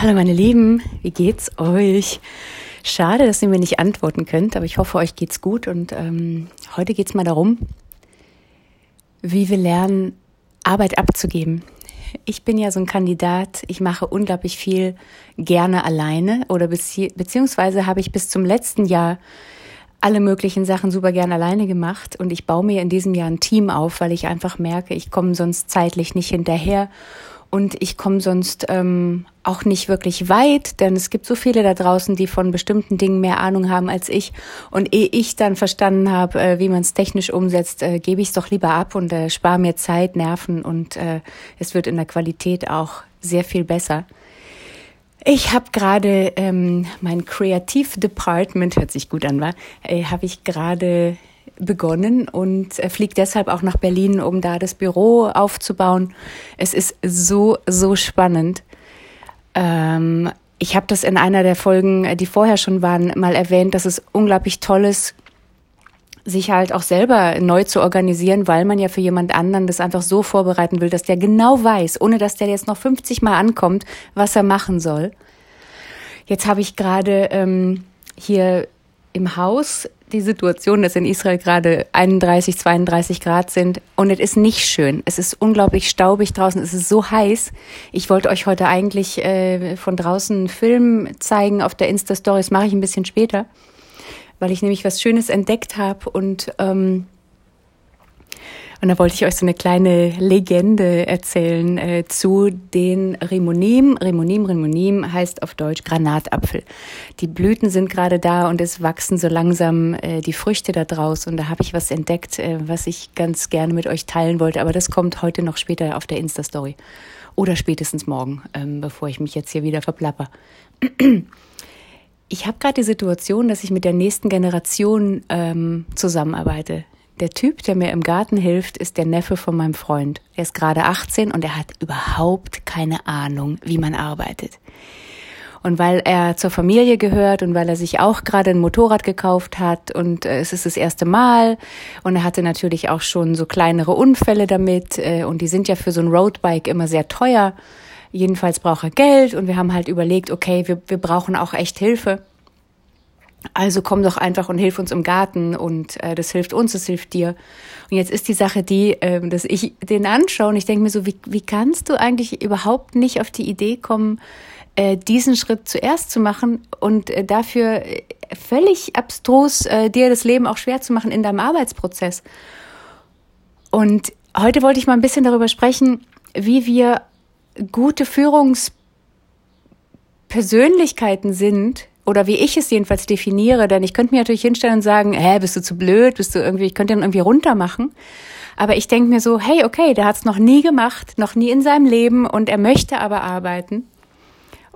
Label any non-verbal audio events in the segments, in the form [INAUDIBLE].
Hallo meine Lieben, wie geht's euch? Schade, dass ihr mir nicht antworten könnt, aber ich hoffe, euch geht's gut und ähm, heute geht's mal darum, wie wir lernen, Arbeit abzugeben. Ich bin ja so ein Kandidat, ich mache unglaublich viel gerne alleine oder bezieh beziehungsweise habe ich bis zum letzten Jahr alle möglichen Sachen super gern alleine gemacht und ich baue mir in diesem Jahr ein Team auf, weil ich einfach merke, ich komme sonst zeitlich nicht hinterher und ich komme sonst ähm, auch nicht wirklich weit, denn es gibt so viele da draußen, die von bestimmten Dingen mehr Ahnung haben als ich. Und ehe ich dann verstanden habe, äh, wie man es technisch umsetzt, äh, gebe ich es doch lieber ab und äh, spare mir Zeit, Nerven und äh, es wird in der Qualität auch sehr viel besser. Ich habe gerade ähm, mein Creative Department, hört sich gut an, war, äh, habe ich gerade begonnen und fliegt deshalb auch nach Berlin, um da das Büro aufzubauen. Es ist so, so spannend. Ähm, ich habe das in einer der Folgen, äh, die vorher schon waren, mal erwähnt, dass es unglaublich toll ist, sich halt auch selber neu zu organisieren, weil man ja für jemand anderen das einfach so vorbereiten will, dass der genau weiß, ohne dass der jetzt noch 50 Mal ankommt, was er machen soll. Jetzt habe ich gerade ähm, hier im Haus die Situation, dass in Israel gerade 31, 32 Grad sind und es ist nicht schön. Es ist unglaublich staubig draußen. Es ist so heiß. Ich wollte euch heute eigentlich äh, von draußen einen Film zeigen auf der Insta-Story. Das mache ich ein bisschen später, weil ich nämlich was Schönes entdeckt habe und ähm, und da wollte ich euch so eine kleine Legende erzählen äh, zu den Rimonim. Rimonim, Rimonim heißt auf Deutsch Granatapfel. Die Blüten sind gerade da und es wachsen so langsam äh, die Früchte da draus. Und da habe ich was entdeckt, äh, was ich ganz gerne mit euch teilen wollte. Aber das kommt heute noch später auf der Insta-Story. Oder spätestens morgen, ähm, bevor ich mich jetzt hier wieder verplapper. Ich habe gerade die Situation, dass ich mit der nächsten Generation ähm, zusammenarbeite. Der Typ, der mir im Garten hilft, ist der Neffe von meinem Freund. Er ist gerade 18 und er hat überhaupt keine Ahnung, wie man arbeitet. Und weil er zur Familie gehört und weil er sich auch gerade ein Motorrad gekauft hat und äh, es ist das erste Mal und er hatte natürlich auch schon so kleinere Unfälle damit äh, und die sind ja für so ein Roadbike immer sehr teuer. Jedenfalls braucht er Geld und wir haben halt überlegt, okay, wir, wir brauchen auch echt Hilfe. Also komm doch einfach und hilf uns im Garten und äh, das hilft uns, das hilft dir. Und jetzt ist die Sache die, äh, dass ich den anschaue und ich denke mir so, wie, wie kannst du eigentlich überhaupt nicht auf die Idee kommen, äh, diesen Schritt zuerst zu machen und äh, dafür äh, völlig abstrus äh, dir das Leben auch schwer zu machen in deinem Arbeitsprozess. Und heute wollte ich mal ein bisschen darüber sprechen, wie wir gute Führungspersönlichkeiten sind, oder wie ich es jedenfalls definiere, denn ich könnte mir natürlich hinstellen und sagen, hä, bist du zu blöd, bist du irgendwie, ich könnte ihn irgendwie runtermachen. Aber ich denke mir so, hey, okay, der hat es noch nie gemacht, noch nie in seinem Leben und er möchte aber arbeiten.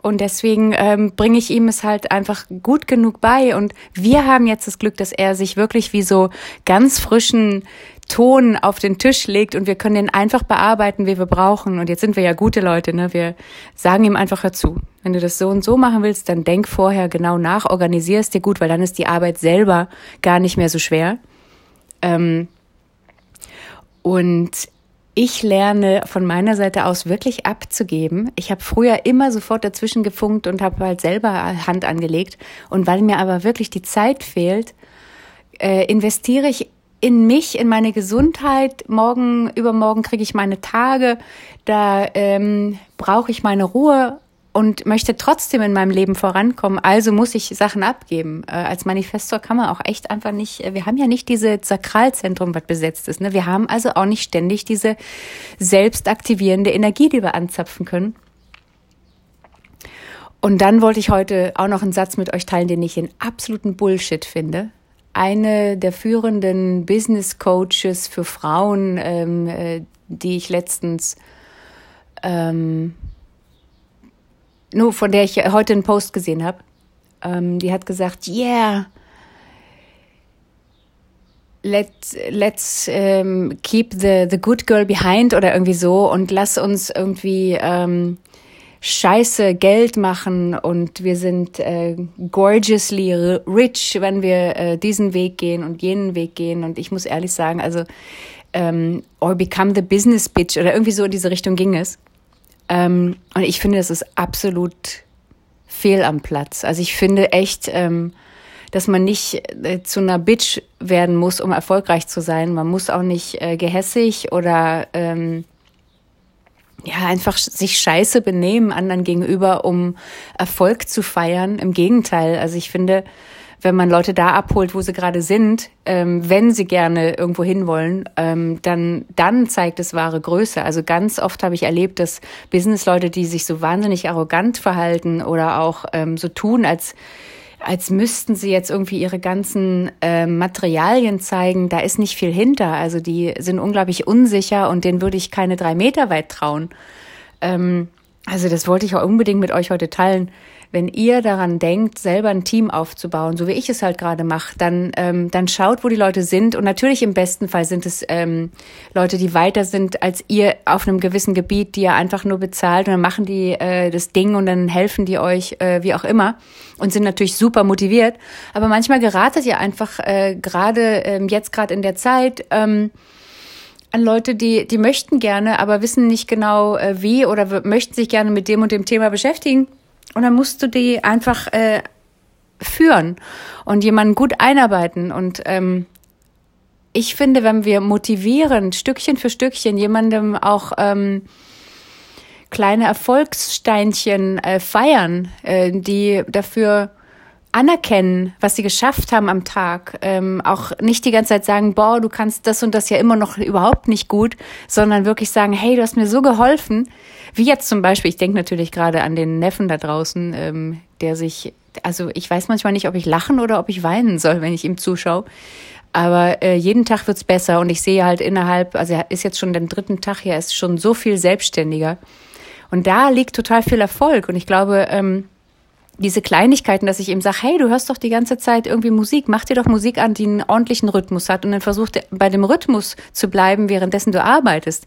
Und deswegen ähm, bringe ich ihm es halt einfach gut genug bei. Und wir haben jetzt das Glück, dass er sich wirklich wie so ganz frischen Ton auf den Tisch legt und wir können den einfach bearbeiten, wie wir brauchen. Und jetzt sind wir ja gute Leute, ne? Wir sagen ihm einfach dazu. Wenn du das so und so machen willst, dann denk vorher genau nach, organisier es dir gut, weil dann ist die Arbeit selber gar nicht mehr so schwer. Ähm, und ich lerne von meiner Seite aus wirklich abzugeben. Ich habe früher immer sofort dazwischen gefunkt und habe halt selber Hand angelegt. Und weil mir aber wirklich die Zeit fehlt, äh, investiere ich in mich, in meine Gesundheit. Morgen, übermorgen kriege ich meine Tage. Da ähm, brauche ich meine Ruhe und möchte trotzdem in meinem Leben vorankommen. Also muss ich Sachen abgeben. Äh, als Manifestor kann man auch echt einfach nicht, äh, wir haben ja nicht diese Sakralzentrum, was besetzt ist. Ne? Wir haben also auch nicht ständig diese selbstaktivierende Energie, die wir anzapfen können. Und dann wollte ich heute auch noch einen Satz mit euch teilen, den ich in absoluten Bullshit finde eine der führenden Business Coaches für Frauen, ähm, äh, die ich letztens, ähm, nur von der ich heute einen Post gesehen habe, ähm, die hat gesagt, yeah, let's let's ähm, keep the the good girl behind oder irgendwie so und lass uns irgendwie ähm, scheiße Geld machen und wir sind äh, gorgeously rich, wenn wir äh, diesen Weg gehen und jenen Weg gehen. Und ich muss ehrlich sagen, also ähm, or become the business bitch oder irgendwie so in diese Richtung ging es. Ähm, und ich finde, das ist absolut fehl am Platz. Also ich finde echt, ähm, dass man nicht äh, zu einer Bitch werden muss, um erfolgreich zu sein. Man muss auch nicht äh, gehässig oder ähm, ja, einfach sich scheiße benehmen anderen gegenüber, um Erfolg zu feiern. Im Gegenteil. Also ich finde, wenn man Leute da abholt, wo sie gerade sind, ähm, wenn sie gerne irgendwo hinwollen, ähm, dann, dann zeigt es wahre Größe. Also ganz oft habe ich erlebt, dass Businessleute, die sich so wahnsinnig arrogant verhalten oder auch ähm, so tun, als als müssten sie jetzt irgendwie ihre ganzen äh, Materialien zeigen. Da ist nicht viel hinter. Also die sind unglaublich unsicher und denen würde ich keine drei Meter weit trauen. Ähm, also das wollte ich auch unbedingt mit euch heute teilen wenn ihr daran denkt, selber ein Team aufzubauen, so wie ich es halt gerade mache, dann, ähm, dann schaut, wo die Leute sind. Und natürlich im besten Fall sind es ähm, Leute, die weiter sind als ihr auf einem gewissen Gebiet, die ihr einfach nur bezahlt und dann machen die äh, das Ding und dann helfen die euch, äh, wie auch immer, und sind natürlich super motiviert. Aber manchmal geratet ihr einfach äh, gerade ähm, jetzt gerade in der Zeit. Ähm, an Leute, die, die möchten gerne, aber wissen nicht genau äh, wie oder möchten sich gerne mit dem und dem Thema beschäftigen. Und dann musst du die einfach äh, führen und jemanden gut einarbeiten. Und ähm, ich finde, wenn wir motivieren, Stückchen für Stückchen jemandem auch ähm, kleine Erfolgssteinchen äh, feiern, äh, die dafür anerkennen, was sie geschafft haben am Tag. Ähm, auch nicht die ganze Zeit sagen, boah, du kannst das und das ja immer noch überhaupt nicht gut, sondern wirklich sagen, hey, du hast mir so geholfen. Wie jetzt zum Beispiel, ich denke natürlich gerade an den Neffen da draußen, ähm, der sich, also ich weiß manchmal nicht, ob ich lachen oder ob ich weinen soll, wenn ich ihm zuschaue. Aber äh, jeden Tag wird's besser und ich sehe halt innerhalb, also er ist jetzt schon den dritten Tag hier, er ist schon so viel selbstständiger. Und da liegt total viel Erfolg. Und ich glaube, ähm, diese Kleinigkeiten, dass ich ihm sage, hey, du hörst doch die ganze Zeit irgendwie Musik, mach dir doch Musik an, die einen ordentlichen Rhythmus hat und dann versuch bei dem Rhythmus zu bleiben, währenddessen du arbeitest.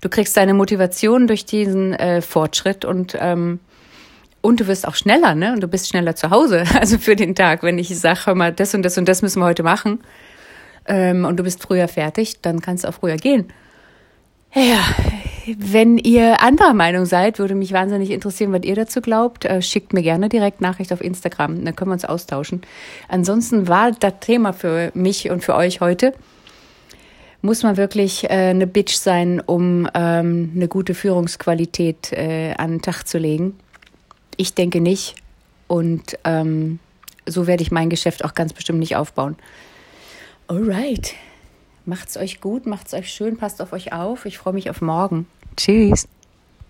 Du kriegst deine Motivation durch diesen äh, Fortschritt und ähm, und du wirst auch schneller, ne? Und du bist schneller zu Hause, [LAUGHS] also für den Tag. Wenn ich sage, hör mal, das und das und das müssen wir heute machen ähm, und du bist früher fertig, dann kannst du auch früher gehen. Ja, wenn ihr anderer Meinung seid, würde mich wahnsinnig interessieren, was ihr dazu glaubt. Äh, schickt mir gerne direkt Nachricht auf Instagram, dann können wir uns austauschen. Ansonsten war das Thema für mich und für euch heute. Muss man wirklich äh, eine Bitch sein, um ähm, eine gute Führungsqualität äh, an den Tag zu legen? Ich denke nicht. Und ähm, so werde ich mein Geschäft auch ganz bestimmt nicht aufbauen. Alright. Macht's euch gut, macht's euch schön, passt auf euch auf. Ich freue mich auf morgen. Tschüss.